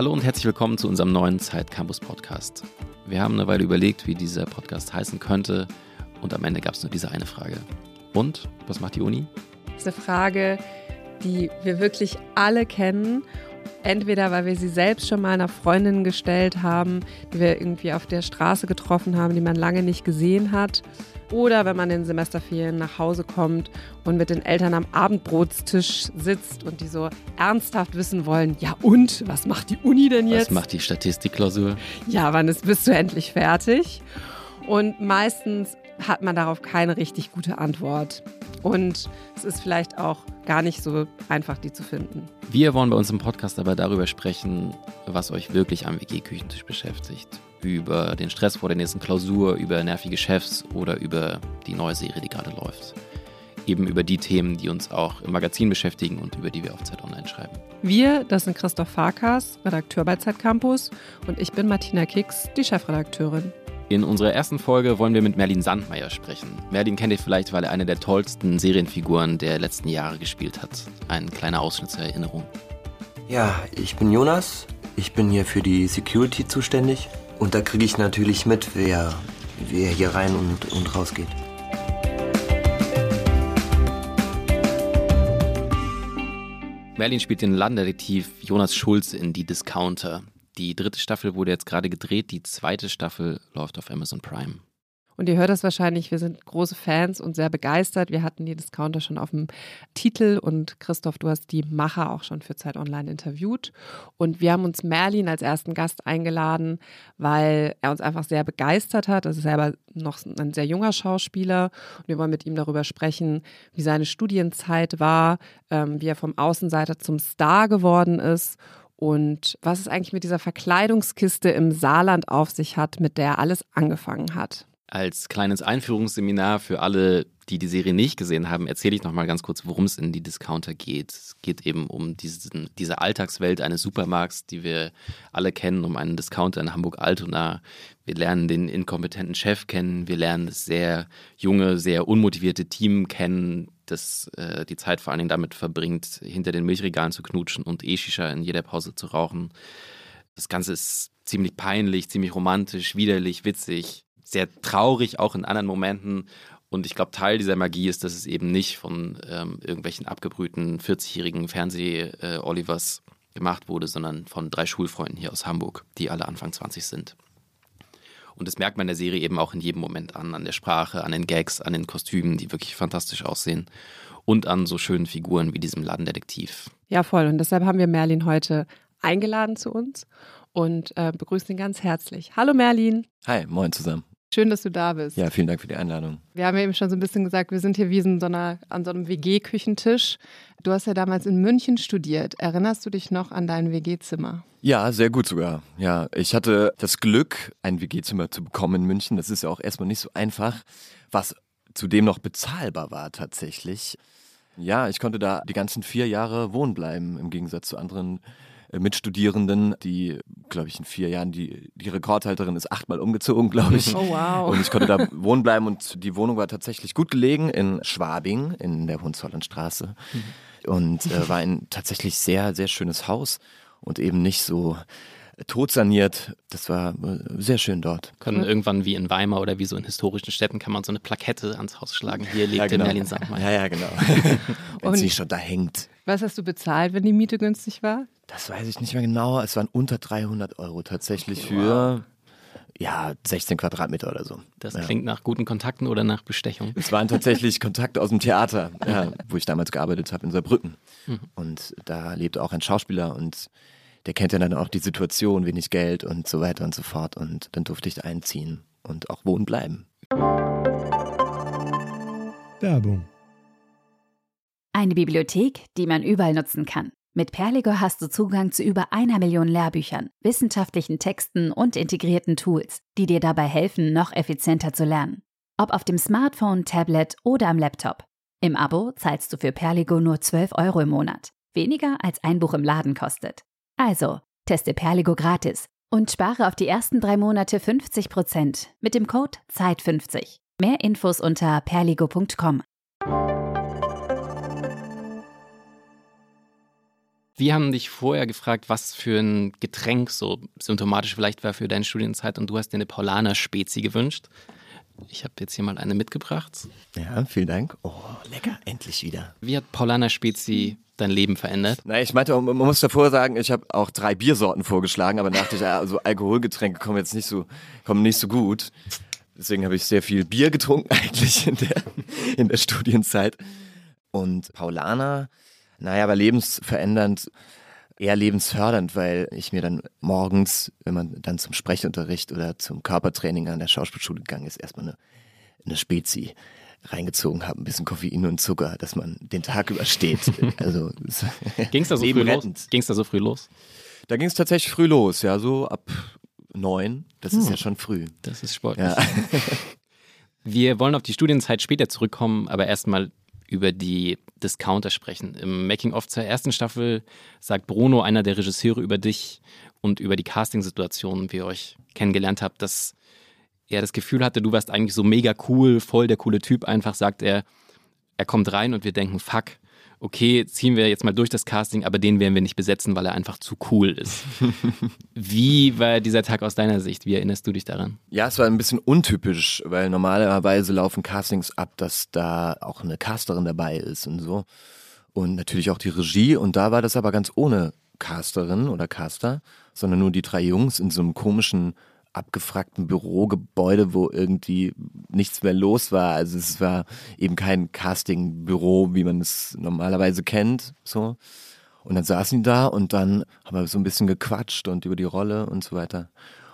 Hallo und herzlich willkommen zu unserem neuen Zeit Campus Podcast. Wir haben eine Weile überlegt, wie dieser Podcast heißen könnte und am Ende gab es nur diese eine Frage. Und was macht die Uni? Eine Frage, die wir wirklich alle kennen. Entweder weil wir sie selbst schon mal einer Freundin gestellt haben, die wir irgendwie auf der Straße getroffen haben, die man lange nicht gesehen hat. Oder wenn man in den Semesterferien nach Hause kommt und mit den Eltern am Abendbrotstisch sitzt und die so ernsthaft wissen wollen, ja und, was macht die Uni denn jetzt? Was macht die Statistikklausur? Ja, wann ist, bist du endlich fertig? Und meistens hat man darauf keine richtig gute Antwort. Und es ist vielleicht auch gar nicht so einfach, die zu finden. Wir wollen bei uns im Podcast aber darüber sprechen, was euch wirklich am WG-Küchentisch beschäftigt. Über den Stress vor der nächsten Klausur, über nervige Chefs oder über die neue Serie, die gerade läuft. Eben über die Themen, die uns auch im Magazin beschäftigen und über die wir auf Zeit Online schreiben. Wir, das sind Christoph Farkas, Redakteur bei Zeit Campus, und ich bin Martina Kicks, die Chefredakteurin. In unserer ersten Folge wollen wir mit Merlin Sandmeier sprechen. Merlin kennt ihr vielleicht, weil er eine der tollsten Serienfiguren der letzten Jahre gespielt hat. Ein kleiner Ausschnitt zur Erinnerung. Ja, ich bin Jonas. Ich bin hier für die Security zuständig. Und da kriege ich natürlich mit, wer, wer hier rein und, und raus geht. Merlin spielt den Landdetektiv Jonas Schulze in Die Discounter. Die dritte Staffel wurde jetzt gerade gedreht, die zweite Staffel läuft auf Amazon Prime. Und ihr hört das wahrscheinlich, wir sind große Fans und sehr begeistert. Wir hatten die Discounter schon auf dem Titel und Christoph, du hast die Macher auch schon für Zeit Online interviewt. Und wir haben uns Merlin als ersten Gast eingeladen, weil er uns einfach sehr begeistert hat. Er ist selber noch ein sehr junger Schauspieler und wir wollen mit ihm darüber sprechen, wie seine Studienzeit war, ähm, wie er vom Außenseiter zum Star geworden ist und was es eigentlich mit dieser Verkleidungskiste im Saarland auf sich hat, mit der alles angefangen hat. Als kleines Einführungsseminar für alle, die die Serie nicht gesehen haben, erzähle ich nochmal ganz kurz, worum es in die Discounter geht. Es geht eben um diesen, diese Alltagswelt eines Supermarkts, die wir alle kennen, um einen Discounter in Hamburg-Altona. Wir lernen den inkompetenten Chef kennen, wir lernen das sehr junge, sehr unmotivierte Team kennen, das äh, die Zeit vor allen Dingen damit verbringt, hinter den Milchregalen zu knutschen und E-Shisha in jeder Pause zu rauchen. Das Ganze ist ziemlich peinlich, ziemlich romantisch, widerlich, witzig, sehr traurig auch in anderen Momenten. Und ich glaube, Teil dieser Magie ist, dass es eben nicht von ähm, irgendwelchen abgebrühten 40-jährigen Fernseh-Olivers äh, gemacht wurde, sondern von drei Schulfreunden hier aus Hamburg, die alle Anfang 20 sind. Und das merkt man in der Serie eben auch in jedem Moment an, an der Sprache, an den Gags, an den Kostümen, die wirklich fantastisch aussehen und an so schönen Figuren wie diesem Ladendetektiv. Ja, voll. Und deshalb haben wir Merlin heute eingeladen zu uns und äh, begrüßen ihn ganz herzlich. Hallo Merlin. Hi, moin zusammen. Schön, dass du da bist. Ja, vielen Dank für die Einladung. Wir haben ja eben schon so ein bisschen gesagt, wir sind hier wie so einer, an so einem WG-Küchentisch. Du hast ja damals in München studiert. Erinnerst du dich noch an dein WG-Zimmer? Ja, sehr gut sogar. Ja, ich hatte das Glück, ein WG-Zimmer zu bekommen in München. Das ist ja auch erstmal nicht so einfach, was zudem noch bezahlbar war tatsächlich. Ja, ich konnte da die ganzen vier Jahre wohnen bleiben, im Gegensatz zu anderen Mitstudierenden, die, glaube ich, in vier Jahren, die, die Rekordhalterin ist achtmal umgezogen, glaube ich. Oh, wow. Und ich konnte da wohnen bleiben und die Wohnung war tatsächlich gut gelegen in Schwabing, in der Hohenzollernstraße. Mhm. Und äh, war ein tatsächlich sehr, sehr schönes Haus und eben nicht so totsaniert. Das war äh, sehr schön dort. Können irgendwann wie in Weimar oder wie so in historischen Städten kann man so eine Plakette ans Haus schlagen. Hier lebt ja, genau. Merlin Sandmeier. Ja, ja, genau. wenn sie schon da hängt. Was hast du bezahlt, wenn die Miete günstig war? Das weiß ich nicht mehr genau. Es waren unter 300 Euro tatsächlich für ja, 16 Quadratmeter oder so. Das ja. klingt nach guten Kontakten oder nach Bestechung? Es waren tatsächlich Kontakte aus dem Theater, ja, wo ich damals gearbeitet habe in Saarbrücken. Mhm. Und da lebte auch ein Schauspieler und der kennt ja dann auch die Situation, wenig Geld und so weiter und so fort. Und dann durfte ich einziehen und auch wohnen bleiben. Werbung. Eine Bibliothek, die man überall nutzen kann. Mit Perligo hast du Zugang zu über einer Million Lehrbüchern, wissenschaftlichen Texten und integrierten Tools, die dir dabei helfen, noch effizienter zu lernen. Ob auf dem Smartphone, Tablet oder am Laptop. Im Abo zahlst du für Perligo nur 12 Euro im Monat. Weniger als ein Buch im Laden kostet. Also, teste Perligo gratis und spare auf die ersten drei Monate 50% mit dem Code ZEIT50. Mehr Infos unter perligo.com. Wir haben dich vorher gefragt, was für ein Getränk so symptomatisch vielleicht war für deine Studienzeit und du hast dir eine Paulaner Spezi gewünscht. Ich habe jetzt hier mal eine mitgebracht. Ja, vielen Dank. Oh, lecker, endlich wieder. Wie hat Paulaner Spezi dein Leben verändert? Na, ich meinte, man muss davor sagen, ich habe auch drei Biersorten vorgeschlagen, aber dachte ich, also Alkoholgetränke kommen jetzt nicht so, kommen nicht so gut. Deswegen habe ich sehr viel Bier getrunken eigentlich in der, in der Studienzeit. Und Paulaner, naja, aber lebensverändernd, eher lebensfördernd, weil ich mir dann morgens, wenn man dann zum Sprechunterricht oder zum Körpertraining an der Schauspielschule gegangen ist, erstmal eine, eine Spezi reingezogen habe, ein bisschen Koffein und Zucker, dass man den Tag übersteht. Also Ging es da so früh los? Ging's da so früh los? Da ging es tatsächlich früh los, ja, so ab neun. Das ist Hm. ja schon früh. Das ist sportlich. Ja. Wir wollen auf die Studienzeit später zurückkommen, aber erstmal über die Discounter sprechen. Im Making-of zur ersten Staffel sagt Bruno, einer der Regisseure, über dich und über die Castingsituation, wie ihr euch kennengelernt habt, dass er das Gefühl hatte, du warst eigentlich so mega cool, voll der coole Typ. Einfach sagt er, er kommt rein und wir denken, fuck, okay, ziehen wir jetzt mal durch das Casting, aber den werden wir nicht besetzen, weil er einfach zu cool ist. Wie war dieser Tag aus deiner Sicht? Wie erinnerst du dich daran? Ja, es war ein bisschen untypisch, weil normalerweise laufen Castings ab, dass da auch eine Casterin dabei ist und so. Und natürlich auch die Regie. Und da war das aber ganz ohne Casterin oder Caster, sondern nur die drei Jungs in so einem komischen, abgefragten Bürogebäude, wo irgendwie nichts mehr los war. Also es war eben kein Castingbüro, wie man es normalerweise kennt. So. Und dann saßen die da und dann haben wir so ein bisschen gequatscht und über die Rolle und so weiter.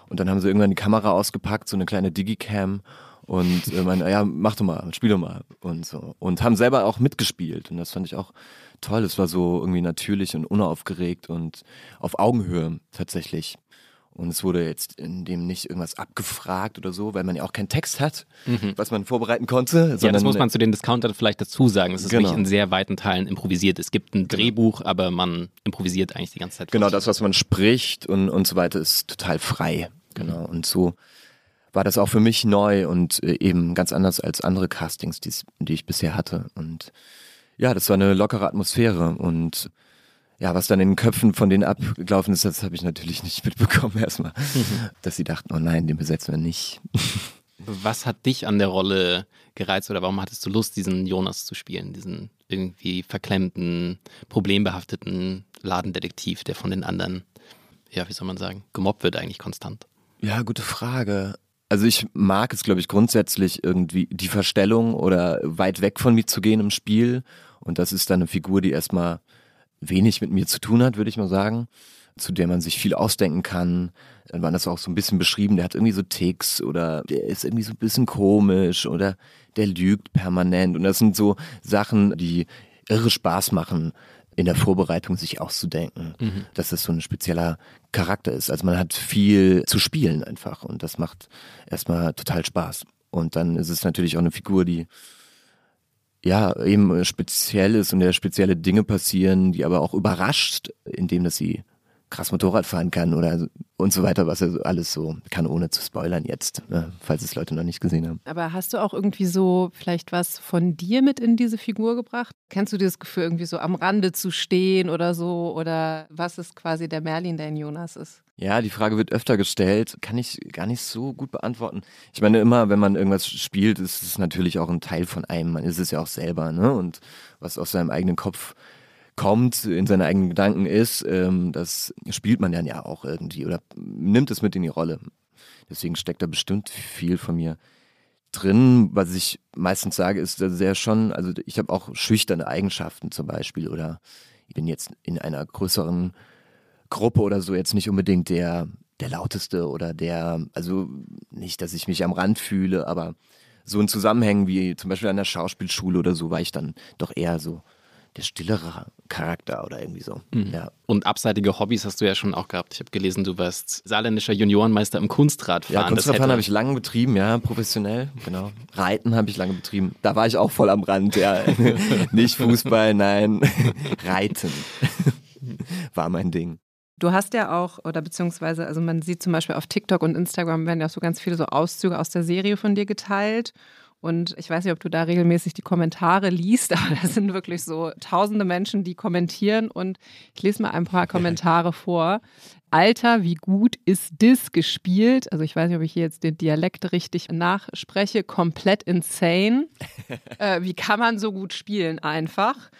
Und dann haben sie irgendwann die Kamera ausgepackt, so eine kleine Digicam und äh, meinen, ja, mach doch mal, spiel doch mal und so. Und haben selber auch mitgespielt und das fand ich auch toll. Es war so irgendwie natürlich und unaufgeregt und auf Augenhöhe tatsächlich. Und es wurde jetzt in dem nicht irgendwas abgefragt oder so, weil man ja auch keinen Text hat, was man vorbereiten konnte. Ja, das sondern- muss man zu den Discountern vielleicht dazu sagen. Es ist Genau. wirklich in sehr weiten Teilen improvisiert. Es gibt ein Drehbuch, aber man improvisiert eigentlich die ganze Zeit. Genau, das, was man spricht und, und so weiter, ist total frei. Genau. Und so war das auch für mich neu und äh, eben ganz anders als andere Castings, die ich bisher hatte. Und ja, das war eine lockere Atmosphäre und ja, was dann in den Köpfen von denen abgelaufen ist, das habe ich natürlich nicht mitbekommen erstmal. Dass sie dachten, oh nein, den besetzen wir nicht. Was hat dich an der Rolle gereizt oder warum hattest du Lust, diesen Jonas zu spielen? Diesen irgendwie verklemmten, problembehafteten Ladendetektiv, der von den anderen, ja, wie soll man sagen, gemobbt wird eigentlich konstant. Ja, gute Frage. Also ich mag es, glaube ich, grundsätzlich irgendwie die Verstellung oder weit weg von mir zu gehen im Spiel. Und das ist dann eine Figur, die erstmal wenig mit mir zu tun hat, würde ich mal sagen, zu der man sich viel ausdenken kann. Dann war das auch so ein bisschen beschrieben, der hat irgendwie so Ticks oder der ist irgendwie so ein bisschen komisch oder der lügt permanent. Und das sind so Sachen, die irre Spaß machen, in der Vorbereitung sich auszudenken, dass das so ein spezieller Charakter ist. Also man hat viel zu spielen einfach und das macht erstmal total Spaß. Und dann ist es natürlich auch eine Figur, die ja eben speziell ist und der spezielle Dinge passieren, die aber auch überrascht, indem dass sie krass Motorrad fahren kann oder und so weiter, was er alles so kann, ohne zu spoilern jetzt, ne, falls es Leute noch nicht gesehen haben. Aber hast du auch irgendwie so vielleicht was von dir mit in diese Figur gebracht? Kennst du dieses Gefühl, irgendwie so am Rande zu stehen oder so? Oder was ist quasi der Merlin, der in Jonas ist? Ja, die Frage wird öfter gestellt, kann ich gar nicht so gut beantworten. Ich meine, immer, wenn man irgendwas spielt, ist es natürlich auch ein Teil von einem. Man ist es ja auch selber, ne? Und was aus seinem eigenen Kopf kommt, in seine eigenen Gedanken ist, ähm, das spielt man dann ja auch irgendwie oder nimmt es mit in die Rolle. Deswegen steckt da bestimmt viel von mir drin. Was ich meistens sage, ist er schon, also ich habe auch schüchterne Eigenschaften zum Beispiel oder ich bin jetzt in einer größeren Gruppe oder so jetzt nicht unbedingt der, der lauteste oder der, also nicht, dass ich mich am Rand fühle, aber so in Zusammenhängen wie zum Beispiel an der Schauspielschule oder so war ich dann doch eher so der stillere Charakter oder irgendwie so. Ja. Und abseitige Hobbys hast du ja schon auch gehabt. Ich habe gelesen, du warst saarländischer Juniorenmeister im Kunstradfahren. Ja, Das Kunstradfahren habe ich lange betrieben, ja, professionell, genau. Reiten habe ich lange betrieben. Da war ich auch voll am Rand, ja. Nicht Fußball, nein. Reiten war mein Ding. Du hast ja auch, oder beziehungsweise, also man sieht zum Beispiel auf TikTok und Instagram werden ja auch so ganz viele so Auszüge aus der Serie von dir geteilt. Und ich weiß nicht, ob du da regelmäßig die Kommentare liest, aber da sind wirklich so tausende Menschen, die kommentieren. Und ich lese mal ein paar Kommentare vor. Alter, wie gut ist das gespielt? Also ich weiß nicht, ob ich hier jetzt den Dialekt richtig nachspreche. Komplett insane. äh, wie kann man so gut spielen einfach?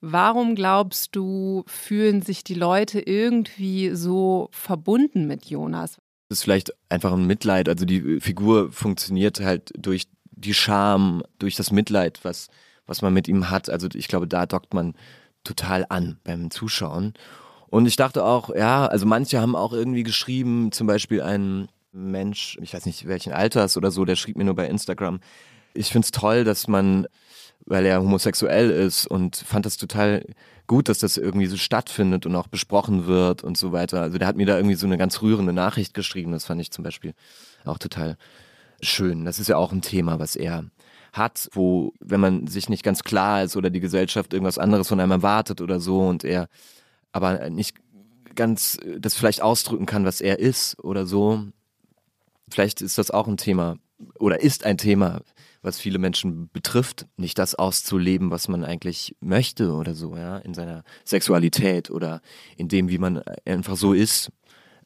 Warum glaubst du, fühlen sich die Leute irgendwie so verbunden mit Jonas? Das ist vielleicht einfach ein Mitleid. Also die Figur funktioniert halt durch die Scham, durch das Mitleid, was, was man mit ihm hat. Also ich glaube, da dockt man total an beim Zuschauen. Und ich dachte auch, ja, also manche haben auch irgendwie geschrieben, zum Beispiel ein Mensch, ich weiß nicht welchen Alters oder so, der schrieb mir nur bei Instagram, ich finde es toll, dass man weil er homosexuell ist und fand das total gut, dass das irgendwie so stattfindet und auch besprochen wird und so weiter. Also der hat mir da irgendwie so eine ganz rührende Nachricht geschrieben. Das fand ich zum Beispiel auch total schön. Das ist ja auch ein Thema, was er hat, wo, wenn man sich nicht ganz klar ist oder die Gesellschaft irgendwas anderes von einem erwartet oder so und er aber nicht ganz das vielleicht ausdrücken kann, was er ist oder so. Vielleicht ist das auch ein Thema oder ist ein Thema, was viele Menschen betrifft, nicht das auszuleben, was man eigentlich möchte oder so, ja, in seiner Sexualität oder in dem, wie man einfach so ist.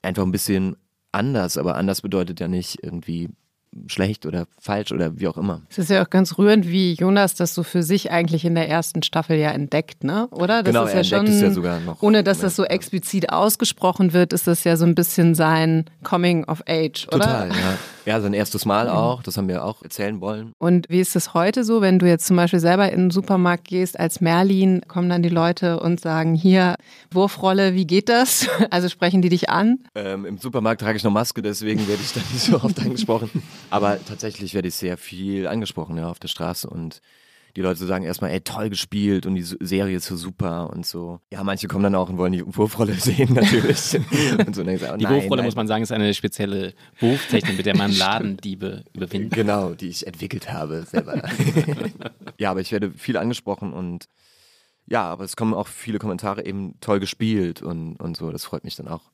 Einfach ein bisschen anders, aber anders bedeutet ja nicht irgendwie schlecht oder falsch oder wie auch immer. Es ist ja auch ganz rührend, wie Jonas das so für sich eigentlich in der ersten Staffel ja entdeckt, ne? Oder? Das genau, ist er ja schon, es ja sogar noch. Ohne dass das so explizit ausgesprochen wird, ist das ja so ein bisschen sein Coming of Age, oder? Total, ja. Ja, sein erstes Mal auch, das haben wir auch erzählen wollen. Und wie ist es heute so, wenn du jetzt zum Beispiel selber in den Supermarkt gehst als Merlin, kommen dann die Leute und sagen, hier, Wurfrolle, wie geht das? Also sprechen die dich an? Ähm, Im Supermarkt trage ich noch Maske, deswegen werde ich da nicht so oft angesprochen. Aber tatsächlich werde ich sehr viel angesprochen, ja, auf der Straße und die Leute sagen erstmal, ey, toll gespielt und die Serie ist so super und so. Ja, manche kommen dann auch und wollen die Wurfrolle sehen, natürlich. und so, sagen, die nein, Wurfrolle, nein. muss man sagen, ist eine spezielle Wurftechnik, mit der man Ladendiebe überwindet. Genau, die ich entwickelt habe selber. ja, aber ich werde viel angesprochen und ja, aber es kommen auch viele Kommentare eben toll gespielt und, und so. Das freut mich dann auch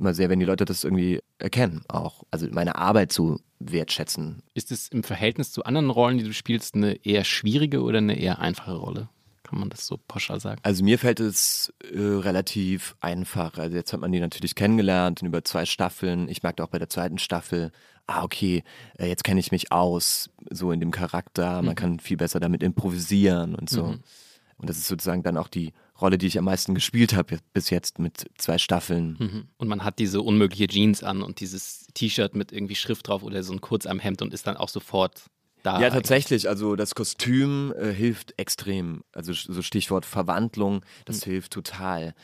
immer sehr, wenn die Leute das irgendwie erkennen, auch. Also meine Arbeit zu wertschätzen. Ist es im Verhältnis zu anderen Rollen, die du spielst, eine eher schwierige oder eine eher einfache Rolle? Kann man das so pauschal sagen? Also mir fällt es äh, relativ einfach. Also jetzt hat man die natürlich kennengelernt über zwei Staffeln. Ich merkte auch bei der zweiten Staffel, ah okay, äh, jetzt kenne ich mich aus, so in dem Charakter. Man mhm. kann viel besser damit improvisieren und so. Mhm. Und das ist sozusagen dann auch die Rolle, die ich am meisten gespielt habe bis jetzt mit zwei Staffeln. Mhm. Und man hat diese unmögliche Jeans an und dieses T-Shirt mit irgendwie Schrift drauf oder so ein Kurzarmhemd und ist dann auch sofort da. Ja, tatsächlich. Also das Kostüm äh, hilft extrem. Also so Stichwort Verwandlung, das mhm. hilft total.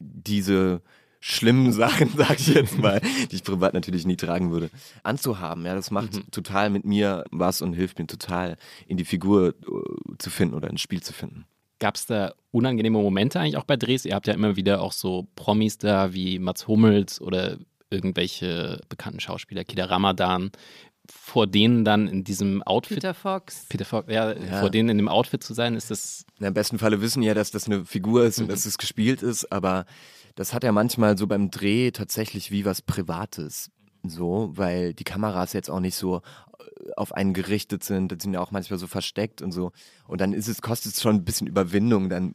Diese schlimmen Sachen, sag ich jetzt mal, die ich privat natürlich nie tragen würde, anzuhaben. Ja, das macht mhm. total mit mir was und hilft mir total, in die Figur uh, zu finden oder ins Spiel zu finden. Gab es da unangenehme Momente eigentlich auch bei Drehs? Ihr habt ja immer wieder auch so Promis da wie Mats Hummels oder irgendwelche bekannten Schauspieler, Kida Ramadan, vor denen dann in diesem Outfit. Peter Fox. Peter Fox, ja, ja. vor denen in dem Outfit zu sein, ist das. Na, Im besten Falle wissen ja, dass das eine Figur ist mhm. und dass es gespielt ist, aber das hat ja manchmal so beim Dreh tatsächlich wie was Privates. So, weil die Kameras jetzt auch nicht so auf einen gerichtet sind, sind ja auch manchmal so versteckt und so. Und dann ist es, kostet es schon ein bisschen Überwindung, dann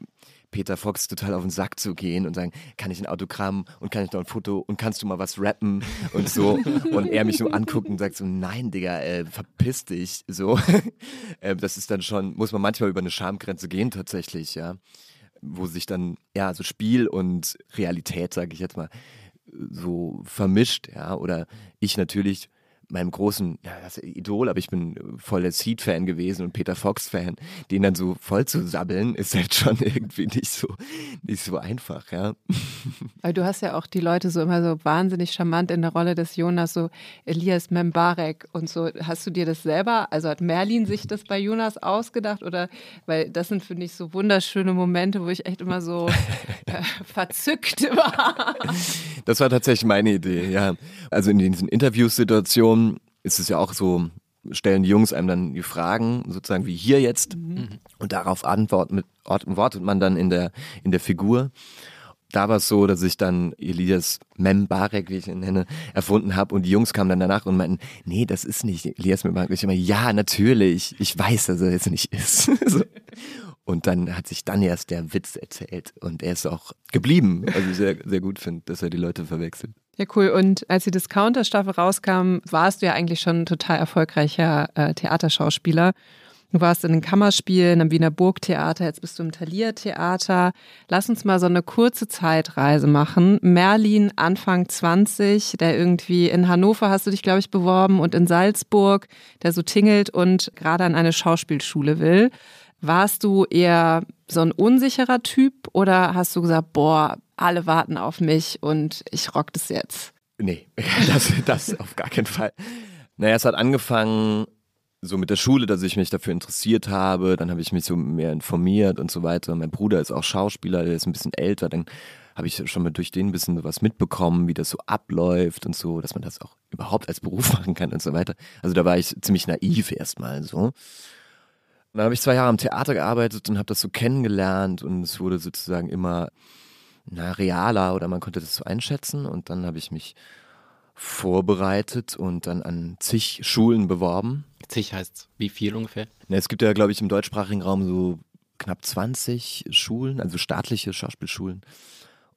Peter Fox total auf den Sack zu gehen und sagen, kann ich ein Autogramm und kann ich noch ein Foto und kannst du mal was rappen und so. und er mich so anguckt und sagt so, nein, Digga, äh, verpiss dich. So. äh, das ist dann schon, muss man manchmal über eine Schamgrenze gehen tatsächlich, ja. Wo sich dann, ja, so Spiel und Realität, sage ich jetzt mal, so vermischt, ja. Oder ich natürlich meinem großen ja, das Idol, aber ich bin voll der Seed-Fan gewesen und Peter Fox-Fan, den dann so voll zu sabbeln, ist halt schon irgendwie nicht so, nicht so einfach, ja. Weil du hast ja auch die Leute so immer so wahnsinnig charmant in der Rolle des Jonas, so Elias Membarek und so. Hast du dir das selber, also hat Merlin sich das bei Jonas ausgedacht oder, weil das sind, finde ich, so wunderschöne Momente, wo ich echt immer so äh, verzückt war. Das war tatsächlich meine Idee, ja. Also in diesen Interviewsituationen, ist es ja auch so, stellen die Jungs einem dann die Fragen, sozusagen wie hier jetzt, mhm. und darauf antwortet, antwortet man dann in der, in der Figur. da war es so, dass ich dann Elias Membarek, wie ich ihn nenne, erfunden habe und die Jungs kamen dann danach und meinten, nee, das ist nicht Elias Membarek. Ich immer, ja, natürlich, ich weiß, dass er jetzt nicht ist. so. Und dann hat sich dann erst der Witz erzählt und er ist auch geblieben. Also sehr, sehr gut finde, dass er die Leute verwechselt. Ja, cool. Und als die Discounter-Staffel rauskam, warst du ja eigentlich schon ein total erfolgreicher äh, Theaterschauspieler. Du warst in den Kammerspielen am Wiener Burgtheater, jetzt bist du im Thalia Theater. Lass uns mal so eine kurze Zeitreise machen. Merlin, Anfang 20, der irgendwie in Hannover hast du dich, glaube ich, beworben und in Salzburg, der so tingelt und gerade an eine Schauspielschule will. Warst du eher so ein unsicherer Typ oder hast du gesagt, boah, alle warten auf mich und ich rock das jetzt? Nee, das, das auf gar keinen Fall. Naja, es hat angefangen so mit der Schule, dass ich mich dafür interessiert habe. Dann habe ich mich so mehr informiert und so weiter. Mein Bruder ist auch Schauspieler, der ist ein bisschen älter. Dann habe ich schon mal durch den ein bisschen was mitbekommen, wie das so abläuft und so, dass man das auch überhaupt als Beruf machen kann und so weiter. Also da war ich ziemlich naiv erstmal so. Und dann habe ich zwei Jahre am Theater gearbeitet und habe das so kennengelernt und es wurde sozusagen immer na, realer oder man konnte das so einschätzen und dann habe ich mich vorbereitet und dann an zig Schulen beworben. Zig heißt wie viel ungefähr? Na, es gibt ja, glaube ich, im deutschsprachigen Raum so knapp 20 Schulen, also staatliche Schauspielschulen.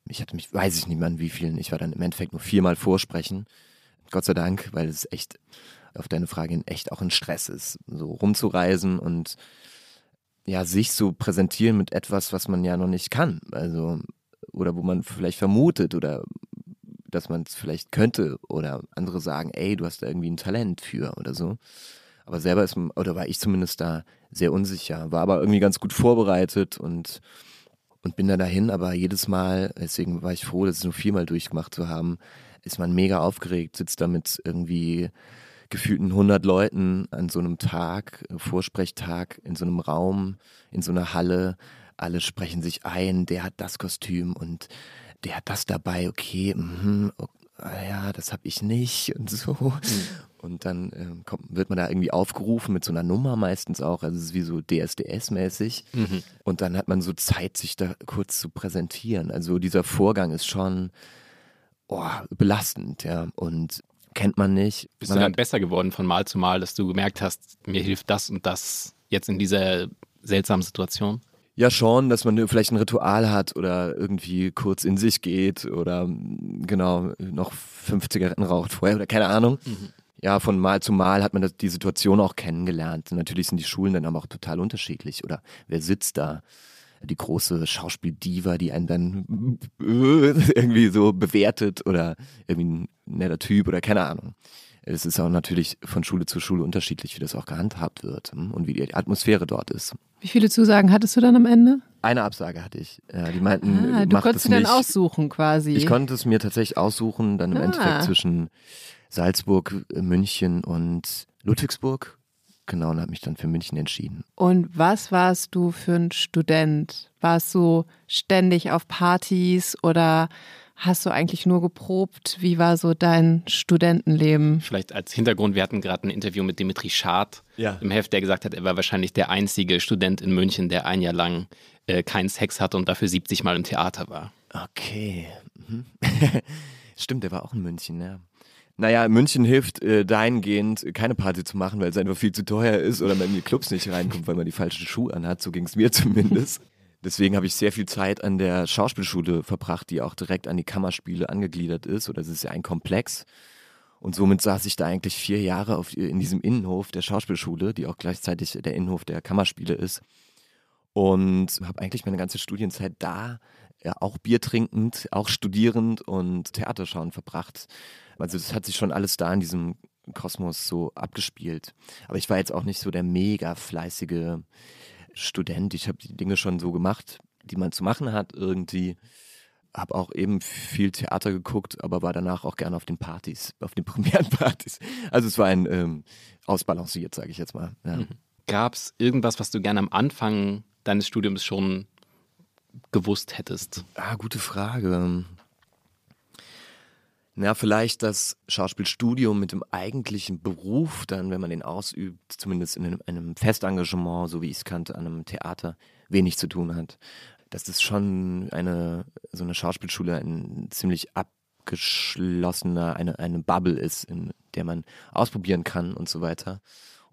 Ich hatte mich, weiß ich nicht mehr an wie vielen, ich war dann im Endeffekt nur viermal vorsprechen. Gott sei Dank, weil es echt auf deine Frage hin echt auch ein Stress ist, so rumzureisen und ja, sich so präsentieren mit etwas, was man ja noch nicht kann. Also, oder wo man vielleicht vermutet oder dass man es vielleicht könnte oder andere sagen, ey, du hast da irgendwie ein Talent für oder so. Aber selber ist, oder war ich zumindest da sehr unsicher, war aber irgendwie ganz gut vorbereitet und, und bin da dahin, aber jedes Mal, deswegen war ich froh, das nur viermal durchgemacht zu haben, ist man mega aufgeregt, sitzt da mit irgendwie gefühlten 100 Leuten an so einem Tag, Vorsprechtag, in so einem Raum, in so einer Halle. Alle sprechen sich ein, der hat das Kostüm und der hat das dabei, okay, mh, okay ja, das habe ich nicht und so. Mhm. Und dann ähm, kommt, wird man da irgendwie aufgerufen mit so einer Nummer meistens auch, also es ist wie so DSDS-mäßig. Mhm. Und dann hat man so Zeit, sich da kurz zu präsentieren. Also dieser Vorgang ist schon oh, belastend, ja. Und kennt man nicht. Bist man du dann besser geworden von Mal zu Mal, dass du gemerkt hast, mir hilft das und das jetzt in dieser seltsamen Situation? Ja, schon, dass man vielleicht ein Ritual hat oder irgendwie kurz in sich geht oder genau noch fünf Zigaretten raucht vorher oder keine Ahnung. Mhm. Ja, von Mal zu Mal hat man das, die Situation auch kennengelernt. Natürlich sind die Schulen dann aber auch total unterschiedlich. Oder wer sitzt da? Die große Schauspieldiva, die einen dann irgendwie so bewertet oder irgendwie ein netter Typ oder keine Ahnung. Es ist auch natürlich von Schule zu Schule unterschiedlich, wie das auch gehandhabt wird hm, und wie die Atmosphäre dort ist. Wie viele Zusagen hattest du dann am Ende? Eine Absage hatte ich. Ja, die meinten, ah, du konntest du dann aussuchen quasi. Ich konnte es mir tatsächlich aussuchen, dann im ah. Endeffekt zwischen Salzburg, München und Ludwigsburg. Genau, und habe mich dann für München entschieden. Und was warst du für ein Student? Warst du ständig auf Partys oder hast du eigentlich nur geprobt? Wie war so dein Studentenleben? Vielleicht als Hintergrund, wir hatten gerade ein Interview mit Dimitri Schad ja. im Heft, der gesagt hat, er war wahrscheinlich der einzige Student in München, der ein Jahr lang äh, keinen Sex hatte und dafür 70 Mal im Theater war. Okay. Mhm. Stimmt, der war auch in München, ja. Naja, München hilft äh, dahingehend, keine Party zu machen, weil es einfach viel zu teuer ist oder man in die Clubs nicht reinkommt, weil man die falschen Schuhe anhat. So ging es mir zumindest. Deswegen habe ich sehr viel Zeit an der Schauspielschule verbracht, die auch direkt an die Kammerspiele angegliedert ist. Oder es ist ja ein Komplex. Und somit saß ich da eigentlich vier Jahre auf, in diesem Innenhof der Schauspielschule, die auch gleichzeitig der Innenhof der Kammerspiele ist. Und habe eigentlich meine ganze Studienzeit da, ja, auch Bier trinkend, auch studierend und Theaterschauen verbracht. Also das hat sich schon alles da in diesem Kosmos so abgespielt. Aber ich war jetzt auch nicht so der mega fleißige Student. Ich habe die Dinge schon so gemacht, die man zu machen hat irgendwie. Habe auch eben viel Theater geguckt, aber war danach auch gerne auf den Partys, auf den Premierenpartys. Also es war ein ähm, ausbalanciert, sage ich jetzt mal. Ja. Mhm. Gab es irgendwas, was du gerne am Anfang deines Studiums schon gewusst hättest? Ah, gute Frage. Na, vielleicht das Schauspielstudium mit dem eigentlichen Beruf, dann, wenn man den ausübt, zumindest in einem, Festengagement, so wie ich es kannte, an einem Theater, wenig zu tun hat. das ist schon eine, so eine Schauspielschule ein ziemlich abgeschlossener, eine, eine Bubble ist, in der man ausprobieren kann und so weiter.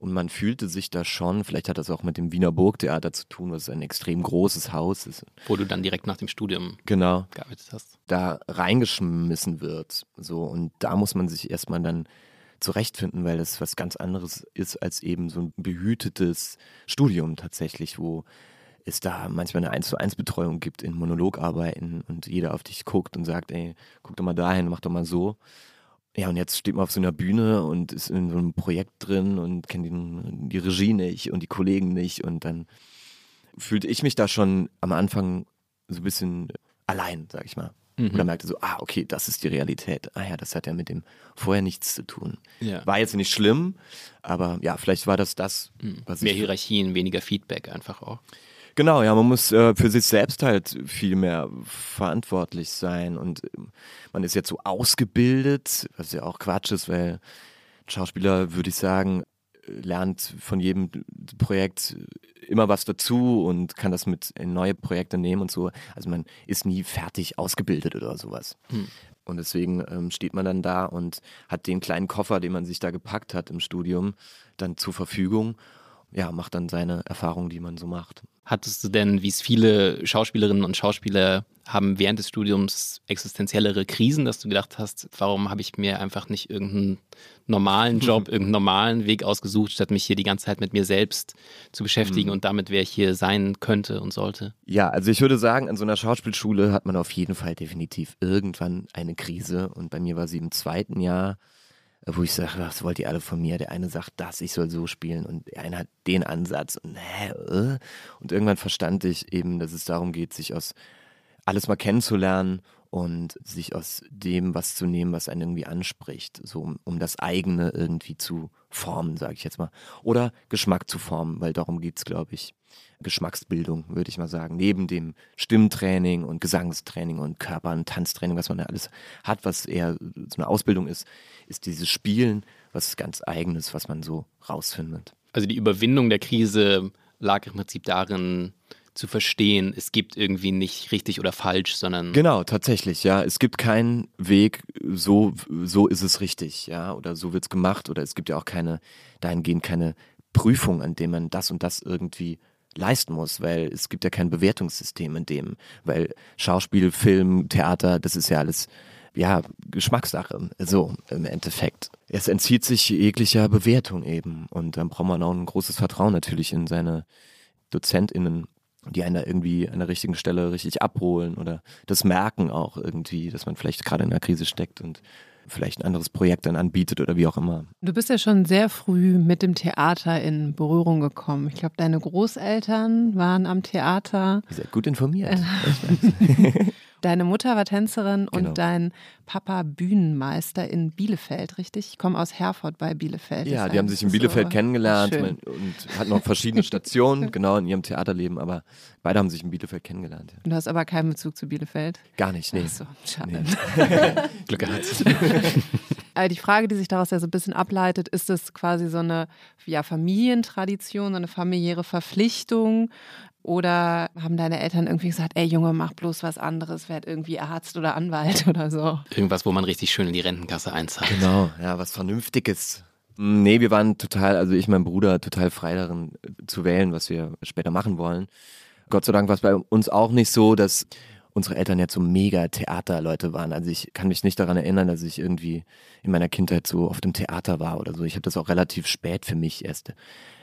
Und man fühlte sich da schon, vielleicht hat das auch mit dem Wiener Burgtheater zu tun, was ein extrem großes Haus ist. Wo du dann direkt nach dem Studium genau. gearbeitet hast. Da reingeschmissen wird. So, und da muss man sich erstmal dann zurechtfinden, weil das was ganz anderes ist als eben so ein behütetes Studium tatsächlich, wo es da manchmal eine 1 zu 1 Betreuung gibt in Monologarbeiten und jeder auf dich guckt und sagt, ey, guck doch mal dahin, mach doch mal so. Ja, und jetzt steht man auf so einer Bühne und ist in so einem Projekt drin und kennt die, die Regie nicht und die Kollegen nicht. Und dann fühlte ich mich da schon am Anfang so ein bisschen allein, sag ich mal. Mhm. Oder merkte so, ah, okay, das ist die Realität. Ah ja, das hat ja mit dem vorher nichts zu tun. Ja. War jetzt nicht schlimm, aber ja, vielleicht war das das, mhm. was Mehr Hierarchien, weniger Feedback einfach auch. Genau, ja, man muss äh, für sich selbst halt viel mehr verantwortlich sein und äh, man ist jetzt so ausgebildet, was ja auch Quatsch ist, weil Schauspieler, würde ich sagen, lernt von jedem Projekt immer was dazu und kann das mit in neue Projekte nehmen und so. Also man ist nie fertig ausgebildet oder sowas. Hm. Und deswegen ähm, steht man dann da und hat den kleinen Koffer, den man sich da gepackt hat im Studium, dann zur Verfügung. Ja, macht dann seine Erfahrungen, die man so macht. Hattest du denn, wie es viele Schauspielerinnen und Schauspieler haben, während des Studiums existenziellere Krisen, dass du gedacht hast, warum habe ich mir einfach nicht irgendeinen normalen Job, irgendeinen normalen Weg ausgesucht, statt mich hier die ganze Zeit mit mir selbst zu beschäftigen mhm. und damit, wer ich hier sein könnte und sollte? Ja, also ich würde sagen, an so einer Schauspielschule hat man auf jeden Fall definitiv irgendwann eine Krise und bei mir war sie im zweiten Jahr wo ich sage, was wollt ihr alle von mir? Der eine sagt das, ich soll so spielen und der eine hat den Ansatz und, hä, äh? und irgendwann verstand ich eben, dass es darum geht, sich aus alles mal kennenzulernen und sich aus dem was zu nehmen, was einen irgendwie anspricht, so um, um das eigene irgendwie zu formen, sage ich jetzt mal. Oder Geschmack zu formen, weil darum geht es, glaube ich. Geschmacksbildung, würde ich mal sagen. Neben dem Stimmtraining und Gesangstraining und Körper- und Tanztraining, was man da alles hat, was eher so eine Ausbildung ist, ist dieses Spielen was ganz Eigenes, was man so rausfindet. Also die Überwindung der Krise lag im Prinzip darin, zu verstehen, es gibt irgendwie nicht richtig oder falsch, sondern. Genau, tatsächlich, ja. Es gibt keinen Weg, so, so ist es richtig, ja, oder so wird es gemacht, oder es gibt ja auch keine, dahingehend keine Prüfung, an dem man das und das irgendwie leisten muss, weil es gibt ja kein Bewertungssystem in dem, weil Schauspiel, Film, Theater, das ist ja alles ja, Geschmackssache, so im Endeffekt. Es entzieht sich jeglicher Bewertung eben und dann braucht man auch ein großes Vertrauen natürlich in seine DozentInnen, die einen da irgendwie an der richtigen Stelle richtig abholen oder das merken auch irgendwie, dass man vielleicht gerade in einer Krise steckt und vielleicht ein anderes Projekt dann anbietet oder wie auch immer. Du bist ja schon sehr früh mit dem Theater in Berührung gekommen. Ich glaube, deine Großeltern waren am Theater. Ihr seid gut informiert. Deine Mutter war Tänzerin genau. und dein Papa Bühnenmeister in Bielefeld, richtig? Ich komme aus Herford bei Bielefeld. Ja, die haben sich in Bielefeld so kennengelernt und hatten noch verschiedene Stationen, genau, in ihrem Theaterleben, aber beide haben sich in Bielefeld kennengelernt. Ja. Du hast aber keinen Bezug zu Bielefeld? Gar nicht, nee. Ach so, schade. Nee. Glück gehabt. die Frage, die sich daraus ja so ein bisschen ableitet, ist es quasi so eine ja, Familientradition, eine familiäre Verpflichtung? Oder haben deine Eltern irgendwie gesagt, ey Junge, mach bloß was anderes, werd irgendwie Arzt oder Anwalt oder so? Irgendwas, wo man richtig schön in die Rentenkasse einzahlt. Genau, ja, was Vernünftiges. Nee, wir waren total, also ich, mein Bruder, total frei darin äh, zu wählen, was wir später machen wollen. Gott sei Dank war es bei uns auch nicht so, dass unsere Eltern jetzt so mega Theaterleute waren. Also ich kann mich nicht daran erinnern, dass ich irgendwie in meiner Kindheit so auf dem Theater war oder so. Ich habe das auch relativ spät für mich erst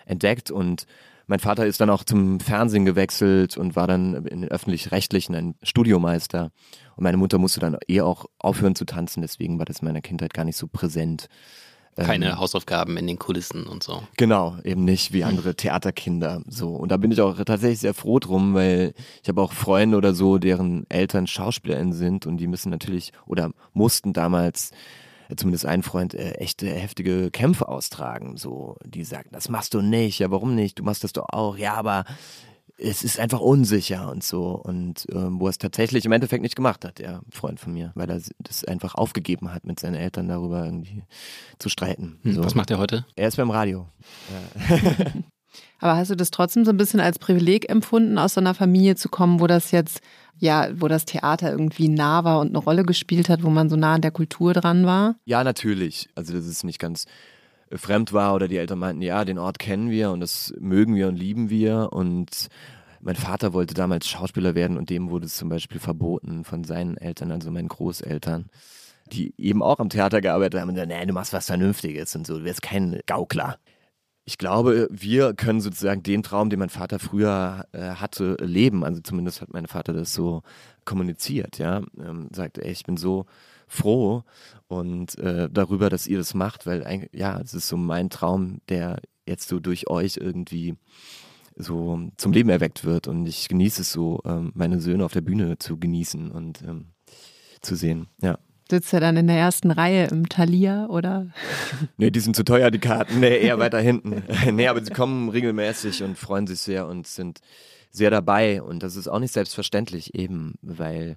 entdeckt und mein Vater ist dann auch zum Fernsehen gewechselt und war dann in den öffentlich-rechtlichen ein Studiomeister. Und meine Mutter musste dann eh auch aufhören zu tanzen, deswegen war das in meiner Kindheit gar nicht so präsent. Keine ähm, Hausaufgaben in den Kulissen und so. Genau, eben nicht wie andere Theaterkinder. So. Und da bin ich auch tatsächlich sehr froh drum, weil ich habe auch Freunde oder so, deren Eltern SchauspielerInnen sind und die müssen natürlich oder mussten damals zumindest ein Freund, äh, echte heftige Kämpfe austragen. So, die sagen, das machst du nicht, ja, warum nicht? Du machst das doch auch, ja, aber es ist einfach unsicher und so. Und ähm, wo er es tatsächlich im Endeffekt nicht gemacht hat, der Freund von mir, weil er das einfach aufgegeben hat, mit seinen Eltern darüber irgendwie zu streiten. Hm, so. Was macht er heute? Er ist beim Radio. Aber hast du das trotzdem so ein bisschen als Privileg empfunden, aus so einer Familie zu kommen, wo das jetzt, ja, wo das Theater irgendwie nah war und eine Rolle gespielt hat, wo man so nah an der Kultur dran war? Ja, natürlich. Also, dass es nicht ganz fremd war oder die Eltern meinten, ja, den Ort kennen wir und das mögen wir und lieben wir und mein Vater wollte damals Schauspieler werden und dem wurde es zum Beispiel verboten von seinen Eltern, also meinen Großeltern, die eben auch am Theater gearbeitet haben und dann, nee, du machst was Vernünftiges und so, du wirst kein Gaukler. Ich glaube, wir können sozusagen den Traum, den mein Vater früher äh, hatte, leben. Also zumindest hat mein Vater das so kommuniziert, ja. Ähm, sagte, ey, ich bin so froh und äh, darüber, dass ihr das macht, weil ja, es ist so mein Traum, der jetzt so durch euch irgendwie so zum Leben erweckt wird. Und ich genieße es so, ähm, meine Söhne auf der Bühne zu genießen und ähm, zu sehen. Ja. Sitzt er dann in der ersten Reihe im Thalia oder? Nee, die sind zu teuer, die Karten. Nee, eher weiter hinten. nee, aber sie kommen regelmäßig und freuen sich sehr und sind sehr dabei. Und das ist auch nicht selbstverständlich, eben, weil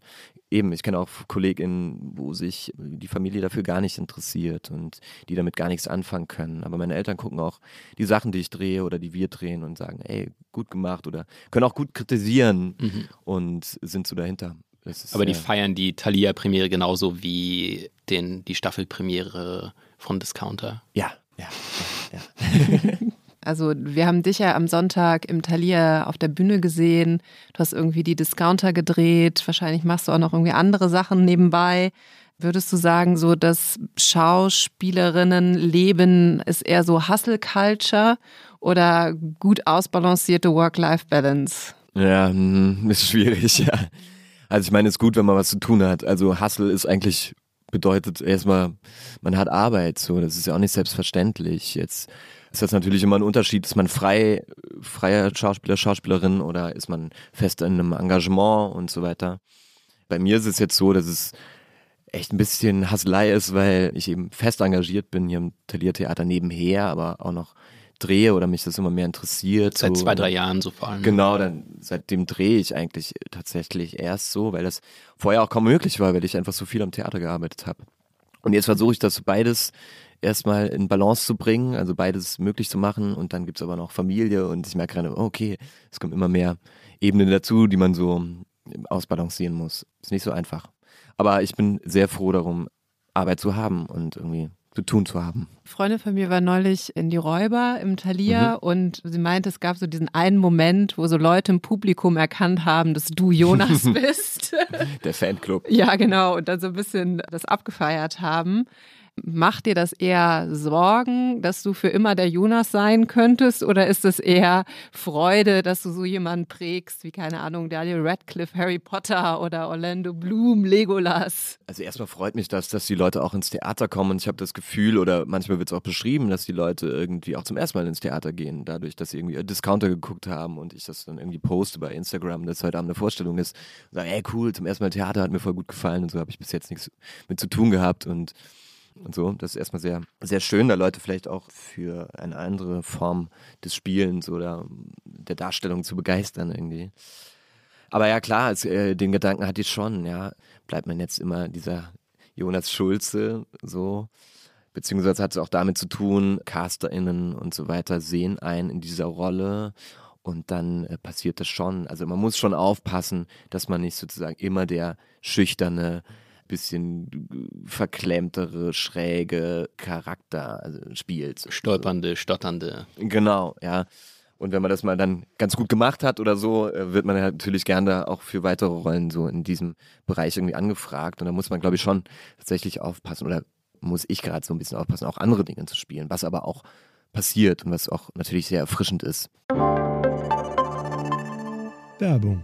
eben, ich kenne auch KollegInnen, wo sich die Familie dafür gar nicht interessiert und die damit gar nichts anfangen können. Aber meine Eltern gucken auch die Sachen, die ich drehe oder die wir drehen und sagen, ey, gut gemacht oder können auch gut kritisieren mhm. und sind so dahinter. Ist, Aber die äh, feiern die Thalia-Premiere genauso wie den, die Staffelpremiere von Discounter. Ja, ja, ja. ja. Also wir haben dich ja am Sonntag im Thalia auf der Bühne gesehen. Du hast irgendwie die Discounter gedreht. Wahrscheinlich machst du auch noch irgendwie andere Sachen nebenbei. Würdest du sagen, so das Schauspielerinnenleben ist eher so Hustle Culture oder gut ausbalancierte Work-Life-Balance? Ja, hm, ist schwierig, ja. Also ich meine, es ist gut, wenn man was zu tun hat. Also Hustle ist eigentlich bedeutet erstmal, man hat Arbeit, so. Das ist ja auch nicht selbstverständlich. Jetzt ist das natürlich immer ein Unterschied. Ist man frei, freier Schauspieler, Schauspielerin oder ist man fest in einem Engagement und so weiter? Bei mir ist es jetzt so, dass es echt ein bisschen Hasselei ist, weil ich eben fest engagiert bin hier im Talier Theater nebenher, aber auch noch drehe oder mich das immer mehr interessiert. Seit so. zwei, drei Jahren so vor allem. Genau, dann seitdem drehe ich eigentlich tatsächlich erst so, weil das vorher auch kaum möglich war, weil ich einfach so viel am Theater gearbeitet habe. Und jetzt versuche ich das beides erstmal in Balance zu bringen, also beides möglich zu machen. Und dann gibt es aber noch Familie und ich merke gerade, okay, es kommen immer mehr Ebenen dazu, die man so ausbalancieren muss. Ist nicht so einfach. Aber ich bin sehr froh darum, Arbeit zu haben und irgendwie zu tun zu haben. Eine Freundin von mir war neulich in die Räuber im Thalia mhm. und sie meinte, es gab so diesen einen Moment, wo so Leute im Publikum erkannt haben, dass du Jonas bist. Der Fanclub. Ja, genau. Und dann so ein bisschen das abgefeiert haben. Macht dir das eher Sorgen, dass du für immer der Jonas sein könntest? Oder ist es eher Freude, dass du so jemanden prägst, wie, keine Ahnung, Daniel Radcliffe, Harry Potter oder Orlando Bloom, Legolas? Also erstmal freut mich das, dass die Leute auch ins Theater kommen. Und ich habe das Gefühl, oder manchmal wird es auch beschrieben, dass die Leute irgendwie auch zum ersten Mal ins Theater gehen, dadurch, dass sie irgendwie Discounter geguckt haben und ich das dann irgendwie poste bei Instagram, dass heute Abend eine Vorstellung ist. Und sagen, ey cool, zum ersten Mal Theater hat mir voll gut gefallen und so habe ich bis jetzt nichts mit zu tun gehabt. Und und so. Das ist erstmal sehr, sehr schön, da Leute vielleicht auch für eine andere Form des Spielens oder der Darstellung zu begeistern irgendwie. Aber ja, klar, als, äh, den Gedanken hatte ich schon, ja, bleibt man jetzt immer dieser Jonas Schulze so. Beziehungsweise hat es auch damit zu tun, CasterInnen und so weiter sehen einen in dieser Rolle und dann äh, passiert das schon. Also man muss schon aufpassen, dass man nicht sozusagen immer der schüchterne, bisschen verklemmtere, schräge Charakter also spielt. Stolpernde, stotternde. Genau, ja. Und wenn man das mal dann ganz gut gemacht hat oder so, äh, wird man natürlich gerne auch für weitere Rollen so in diesem Bereich irgendwie angefragt. Und da muss man, glaube ich, schon tatsächlich aufpassen oder muss ich gerade so ein bisschen aufpassen, auch andere Dinge zu spielen, was aber auch passiert und was auch natürlich sehr erfrischend ist. Werbung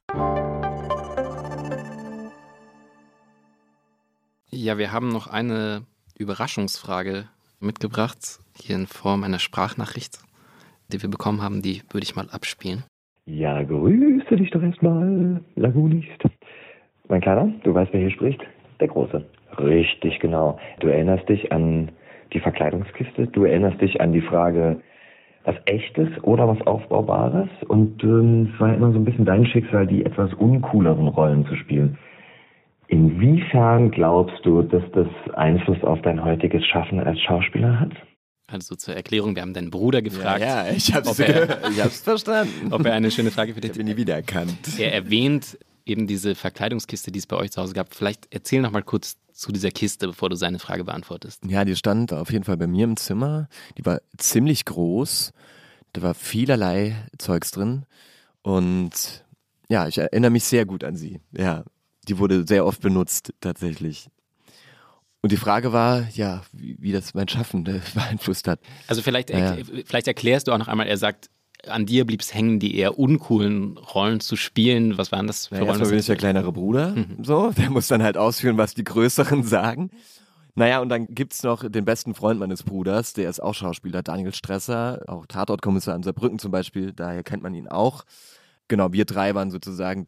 Ja, wir haben noch eine Überraschungsfrage mitgebracht, hier in Form einer Sprachnachricht. die wir bekommen haben, die würde ich mal abspielen. Ja, grüße dich doch erstmal, Lagunist. Mein Kleiner, du weißt, wer hier spricht? Der Große. Richtig, genau. Du erinnerst dich an die Verkleidungskiste, du erinnerst dich an die Frage, was Echtes oder was Aufbaubares. Und ähm, es war immer so ein bisschen dein Schicksal, die etwas uncooleren Rollen zu spielen. Inwiefern glaubst du, dass das Einfluss auf dein heutiges Schaffen als Schauspieler hat? Also zur Erklärung, wir haben deinen Bruder gefragt. Ja, ja ich hab's, ob er, ich hab's verstanden. Ob er eine schöne Frage für dich Ich hab ihn nie wiedererkannt. Er erwähnt eben diese Verkleidungskiste, die es bei euch zu Hause gab. Vielleicht erzähl noch mal kurz zu dieser Kiste, bevor du seine Frage beantwortest. Ja, die stand auf jeden Fall bei mir im Zimmer. Die war ziemlich groß. Da war vielerlei Zeugs drin. Und ja, ich erinnere mich sehr gut an sie. Ja, die wurde sehr oft benutzt, tatsächlich. Und die Frage war, ja, wie, wie das mein Schaffen äh, beeinflusst hat. Also vielleicht, Ja, erk- vielleicht erklärst du auch noch einmal, er sagt, an dir blieb es hängen, die eher uncoolen Rollen zu spielen. Was waren das für Na, Rollen? erstmal bin ich der kleinere Bruder, so, der muss dann halt ausführen, was die Größeren sagen. Naja, und dann gibt's noch den besten Freund meines Bruders, der ist auch Schauspieler, Daniel Stresser, auch Tatortkommissar in Saarbrücken zum Beispiel, daher kennt man ihn auch. Genau, wir drei waren sozusagen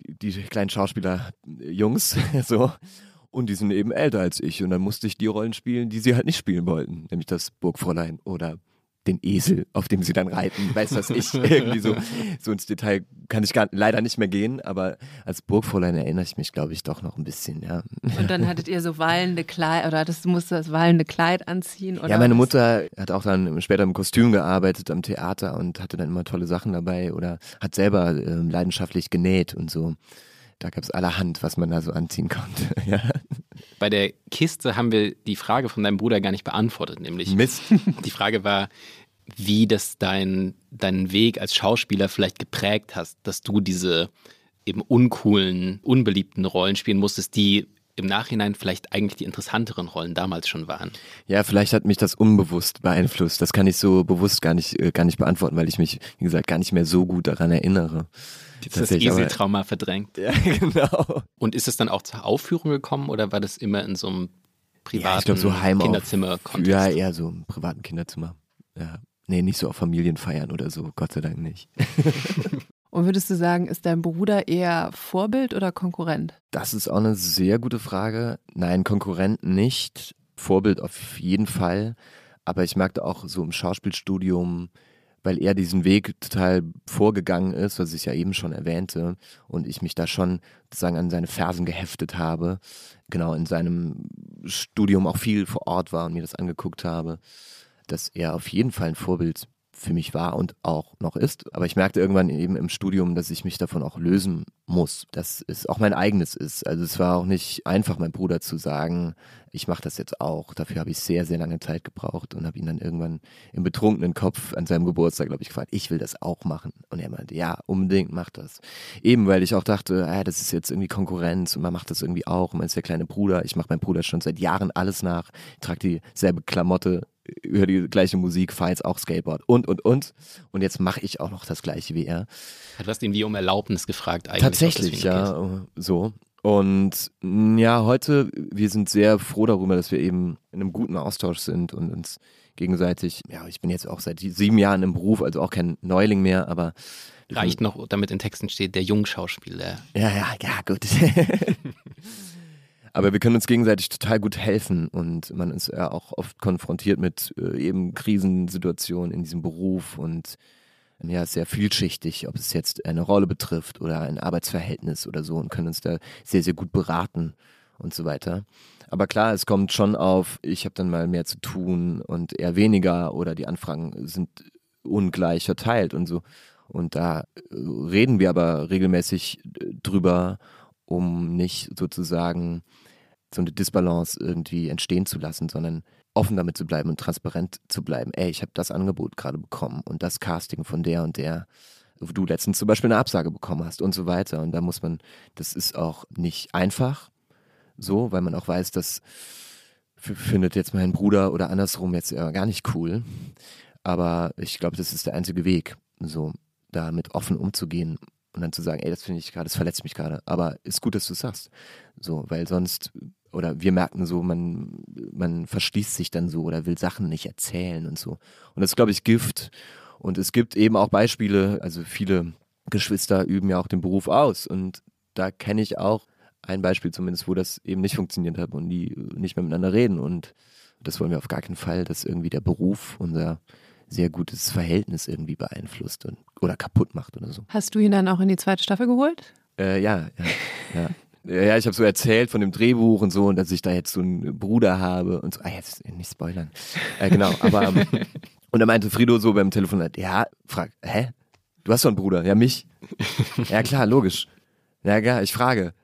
die, die kleinen Schauspieler-Jungs, so. Und die sind eben älter als ich. Und dann musste ich die Rollen spielen, die sie halt nicht spielen wollten. Nämlich das Burgfräulein oder den Esel, auf dem sie dann reiten. Weiß was ich. Irgendwie so, so ins Detail kann ich gar, leider nicht mehr gehen. Aber als Burgfräulein erinnere ich mich, glaube ich, doch noch ein bisschen, ja. Und dann hattet ihr so wallende Kleid oder das musste das wallende Kleid anziehen? Oder ja, meine was? Mutter hat auch dann später im Kostüm gearbeitet am Theater und hatte dann immer tolle Sachen dabei oder hat selber ähm, leidenschaftlich genäht und so. Da gab es allerhand, was man da so anziehen konnte. ja. Bei der Kiste haben wir die Frage von deinem Bruder gar nicht beantwortet, nämlich Mist. die Frage war, wie das dein, deinen Weg als Schauspieler vielleicht geprägt hast, dass du diese eben uncoolen, unbeliebten Rollen spielen musstest, die im Nachhinein vielleicht eigentlich die interessanteren Rollen damals schon waren. Ja, vielleicht hat mich das unbewusst beeinflusst. Das kann ich so bewusst gar nicht, äh, gar nicht beantworten, weil ich mich, wie gesagt, gar nicht mehr so gut daran erinnere. Das aber- Eseltrauma verdrängt. Ja, genau. Und ist es dann auch zur Aufführung gekommen oder war das immer in so einem privaten ja, ich so Heim Kinderzimmer-Kontext? Ja, eher so im privaten Kinderzimmer. Ja. Nee, nicht so auf Familienfeiern oder so, Gott sei Dank nicht. Und würdest du sagen, ist dein Bruder eher Vorbild oder Konkurrent? Das ist auch eine sehr gute Frage. Nein, Konkurrent nicht. Vorbild auf jeden Fall. Aber ich merkte auch so im Schauspielstudium, weil er diesen Weg total vorgegangen ist, was ich ja eben schon erwähnte, und ich mich da schon sozusagen an seine Fersen geheftet habe, genau in seinem Studium auch viel vor Ort war und mir das angeguckt habe, dass er auf jeden Fall ein Vorbild für mich war und auch noch ist. Aber ich merkte irgendwann eben im Studium, dass ich mich davon auch lösen muss, dass es auch mein eigenes ist. Also es war auch nicht einfach, meinem Bruder zu sagen, ich mache das jetzt auch. Dafür habe ich sehr, sehr lange Zeit gebraucht und habe ihn dann irgendwann im betrunkenen Kopf an seinem Geburtstag, glaube ich, gefragt, ich will das auch machen. Und er meinte, ja, unbedingt, mach das. Eben, weil ich auch dachte, ah, das ist jetzt irgendwie Konkurrenz und man macht das irgendwie auch. Man ist der kleine Bruder. Ich mache meinem Bruder schon seit Jahren alles nach. Ich trage dieselbe Klamotte, höre die gleiche Musik, fahre jetzt auch Skateboard und, und, und. Und jetzt mache ich auch noch das gleiche wie er. Du hast ihn wie um Erlaubnis gefragt eigentlich. Tatsächlich, ja, so. Und mh, ja, heute, wir sind sehr froh darüber, dass wir eben in einem guten Austausch sind und uns gegenseitig, ja, ich bin jetzt auch seit sieben Jahren im Beruf, also auch kein Neuling mehr, aber. Reicht noch, damit in Texten steht, der Jungschauspieler. ja, ja, ja, gut. Aber wir können uns gegenseitig total gut helfen und man ist ja auch oft konfrontiert mit äh, eben Krisensituationen in diesem Beruf und ja, ist sehr vielschichtig, ob es jetzt eine Rolle betrifft oder ein Arbeitsverhältnis oder so und können uns da sehr, sehr gut beraten und so weiter. Aber klar, es kommt schon auf, ich habe dann mal mehr zu tun und eher weniger oder die Anfragen sind ungleich verteilt und so. Und da äh, reden wir aber regelmäßig äh, drüber, um nicht sozusagen so eine Disbalance irgendwie entstehen zu lassen, sondern offen damit zu bleiben und transparent zu bleiben. Ey, ich habe das Angebot gerade bekommen und das Casting von der und der, wo du letztens zum Beispiel eine Absage bekommen hast und so weiter. Und da muss man, das ist auch nicht einfach so, weil man auch weiß, das findet jetzt mein Bruder oder andersrum jetzt ja gar nicht cool. Aber ich glaube, das ist der einzige Weg, so damit offen umzugehen und dann zu sagen, ey, das finde ich gerade, das verletzt mich gerade. Aber ist gut, dass du es sagst. So, weil sonst, oder wir merken so, man, man verschließt sich dann so oder will Sachen nicht erzählen und so. Und das ist, glaube ich, Gift. Und es gibt eben auch Beispiele, also viele Geschwister üben ja auch den Beruf aus. Und da kenne ich auch ein Beispiel zumindest, wo das eben nicht funktioniert hat und die nicht mehr miteinander reden. Und das wollen wir auf gar keinen Fall, dass irgendwie der Beruf unser sehr gutes Verhältnis irgendwie beeinflusst und, oder kaputt macht oder so. Hast du ihn dann auch in die zweite Staffel geholt? Äh, ja, ja, ja. Ja, ich habe so erzählt von dem Drehbuch und so und dass ich da jetzt so einen Bruder habe und so. Ah, jetzt nicht spoilern. Äh, genau, aber ähm, und er meinte Frido so beim Telefonat, ja, frag, hä? Du hast doch einen Bruder, ja mich. ja klar, logisch. Ja klar, ich frage.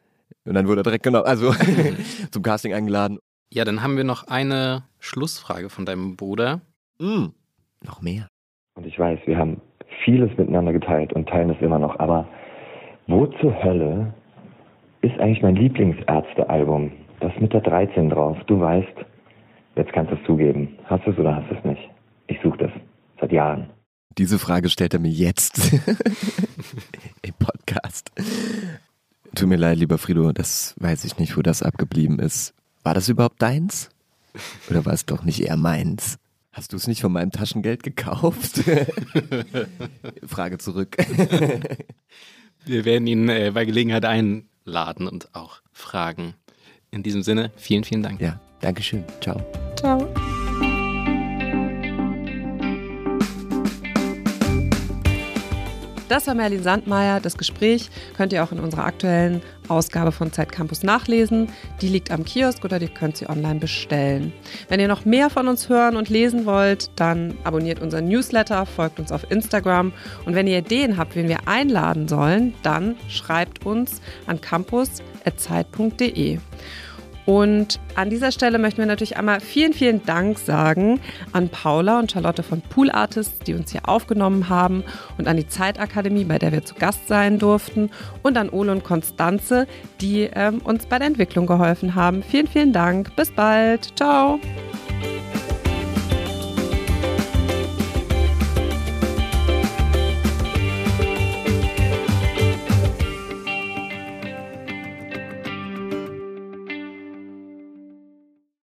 Und dann wurde er direkt genau, also zum Casting eingeladen. Ja, dann haben wir noch eine Schlussfrage von deinem Bruder. Mm, noch mehr. Und ich weiß, wir haben vieles miteinander geteilt und teilen es immer noch, aber wo zur Hölle ist eigentlich mein Lieblingsärzte-Album? Das mit der 13 drauf. Du weißt, jetzt kannst du es zugeben. Hast du es oder hast du es nicht? Ich suche das. Seit Jahren. Diese Frage stellt er mir jetzt im Podcast. Tut mir leid, lieber Frido, das weiß ich nicht, wo das abgeblieben ist. War das überhaupt deins? Oder war es doch nicht eher meins? Hast du es nicht von meinem Taschengeld gekauft? Frage zurück. Wir werden ihn äh, bei Gelegenheit einladen und auch fragen. In diesem Sinne, vielen, vielen Dank. Ja, Dankeschön. Ciao. Ciao. Das war Merlin Sandmeier. Das Gespräch könnt ihr auch in unserer aktuellen Ausgabe von Zeit Campus nachlesen. Die liegt am Kiosk oder ihr könnt sie online bestellen. Wenn ihr noch mehr von uns hören und lesen wollt, dann abonniert unseren Newsletter, folgt uns auf Instagram und wenn ihr Ideen habt, wen wir einladen sollen, dann schreibt uns an campus.zeit.de. Und an dieser Stelle möchten wir natürlich einmal vielen, vielen Dank sagen an Paula und Charlotte von Pool Artists, die uns hier aufgenommen haben und an die Zeitakademie, bei der wir zu Gast sein durften und an Ole und Konstanze, die ähm, uns bei der Entwicklung geholfen haben. Vielen, vielen Dank. Bis bald. Ciao.